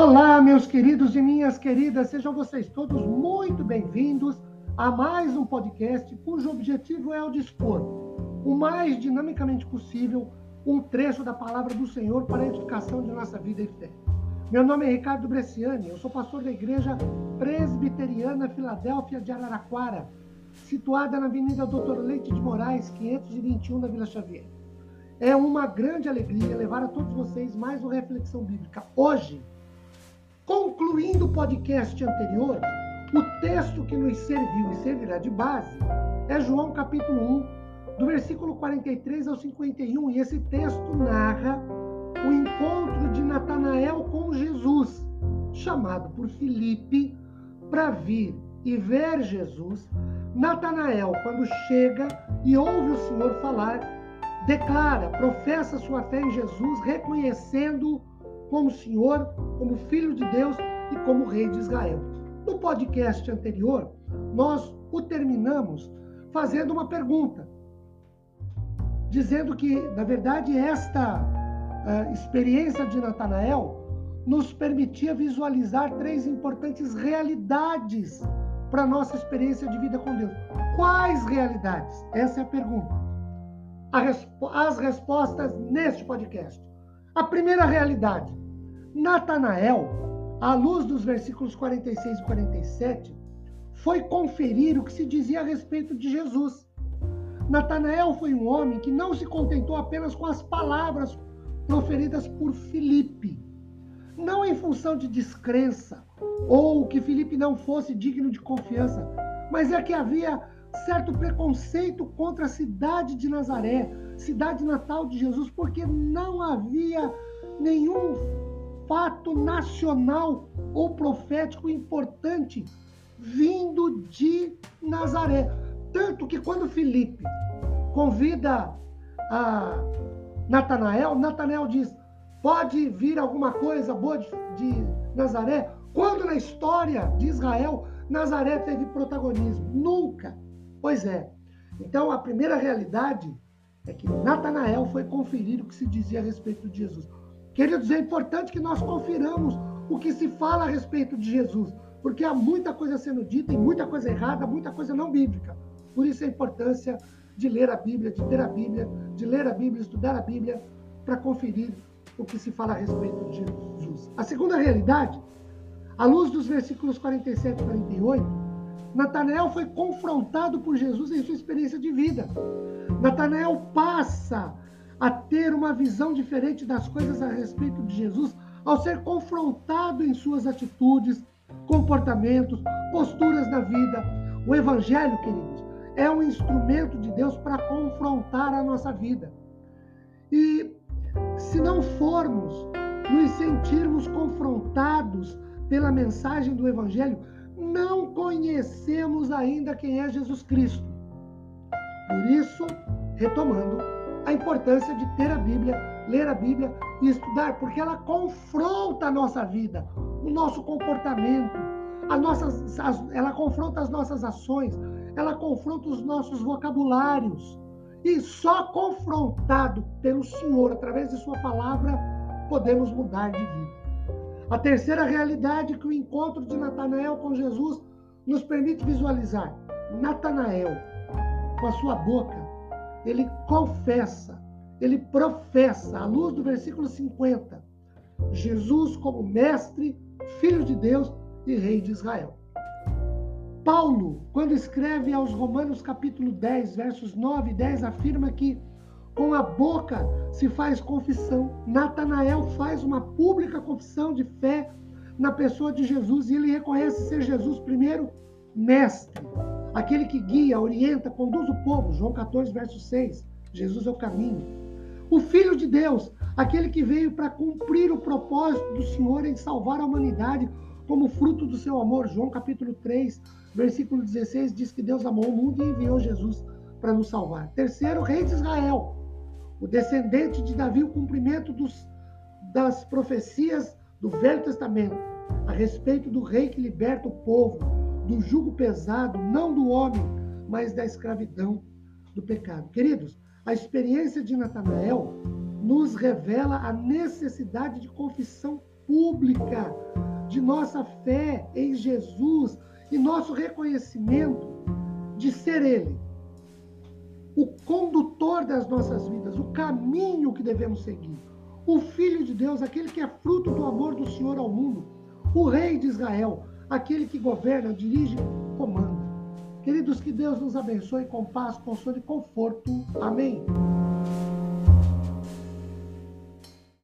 Olá, meus queridos e minhas queridas, sejam vocês todos muito bem-vindos a mais um podcast cujo objetivo é o dispor o mais dinamicamente possível um trecho da palavra do Senhor para a edificação de nossa vida e fé. Meu nome é Ricardo Bresciani, eu sou pastor da Igreja Presbiteriana Filadélfia de Araraquara, situada na Avenida Doutor Leite de Moraes, 521 da Vila Xavier. É uma grande alegria levar a todos vocês mais uma reflexão bíblica. Hoje, concluindo o podcast anterior, o texto que nos serviu e servirá de base é João capítulo 1, do versículo 43 ao 51, e esse texto narra o encontro de Natanael com Jesus, chamado por Filipe para vir e ver Jesus. Natanael, quando chega e ouve o Senhor falar, declara, professa sua fé em Jesus, reconhecendo como Senhor, como Filho de Deus e como Rei de Israel. No podcast anterior, nós o terminamos fazendo uma pergunta, dizendo que, na verdade, esta uh, experiência de Natanael nos permitia visualizar três importantes realidades para a nossa experiência de vida com Deus. Quais realidades? Essa é a pergunta as respostas neste podcast. A primeira realidade: Natanael, à luz dos versículos 46 e 47, foi conferir o que se dizia a respeito de Jesus. Natanael foi um homem que não se contentou apenas com as palavras proferidas por Filipe, não em função de descrença ou que Filipe não fosse digno de confiança, mas é que havia certo preconceito contra a cidade de Nazaré, cidade natal de Jesus, porque não havia nenhum fato nacional ou profético importante vindo de Nazaré. Tanto que quando Felipe convida a Natanael, Natanael diz: pode vir alguma coisa boa de, de Nazaré? Quando na história de Israel Nazaré teve protagonismo? Nunca. Pois é. Então, a primeira realidade é que Natanael foi conferir o que se dizia a respeito de Jesus. Queridos, é importante que nós confiramos o que se fala a respeito de Jesus, porque há muita coisa sendo dita e muita coisa errada, muita coisa não bíblica. Por isso a importância de ler a Bíblia, de ter a Bíblia, de ler a Bíblia, estudar a Bíblia, para conferir o que se fala a respeito de Jesus. A segunda realidade, à luz dos versículos 47 e 48, Natanael foi confrontado por Jesus em sua experiência de vida. Natanael passa a ter uma visão diferente das coisas a respeito de Jesus ao ser confrontado em suas atitudes, comportamentos, posturas na vida. O Evangelho, queridos, é um instrumento de Deus para confrontar a nossa vida. E se não formos nos sentirmos confrontados pela mensagem do Evangelho, conhecemos ainda quem é Jesus Cristo. Por isso, retomando, a importância de ter a Bíblia, ler a Bíblia e estudar, porque ela confronta a nossa vida, o nosso comportamento, a nossas, as, ela confronta as nossas ações, ela confronta os nossos vocabulários. E só confrontado pelo Senhor, através de Sua palavra, podemos mudar de vida. A terceira realidade que o encontro de Natanael com Jesus nos permite visualizar. Natanael, com a sua boca, ele confessa, ele professa, à luz do versículo 50, Jesus como mestre, filho de Deus e rei de Israel. Paulo, quando escreve aos Romanos capítulo 10, versos 9 e 10, afirma que com a boca se faz confissão. Natanael faz uma pública confissão de fé na pessoa de Jesus e ele reconhece ser Jesus primeiro mestre, aquele que guia, orienta, conduz o povo. João 14, verso 6. Jesus é o caminho. O Filho de Deus, aquele que veio para cumprir o propósito do Senhor em salvar a humanidade como fruto do seu amor. João capítulo 3, versículo 16 diz que Deus amou o mundo e enviou Jesus para nos salvar. Terceiro, Rei de Israel, o descendente de Davi, o cumprimento dos, das profecias do Velho Testamento a respeito do rei que liberta o povo do jugo pesado, não do homem, mas da escravidão do pecado. Queridos, a experiência de Natanael nos revela a necessidade de confissão pública de nossa fé em Jesus e nosso reconhecimento de ser Ele o condutor das nossas vidas, o caminho que devemos seguir. O Filho de Deus, aquele que é fruto do amor do Senhor ao mundo, o Rei de Israel, aquele que governa, dirige, comanda. Queridos, que Deus nos abençoe com paz, consolo e conforto. Amém.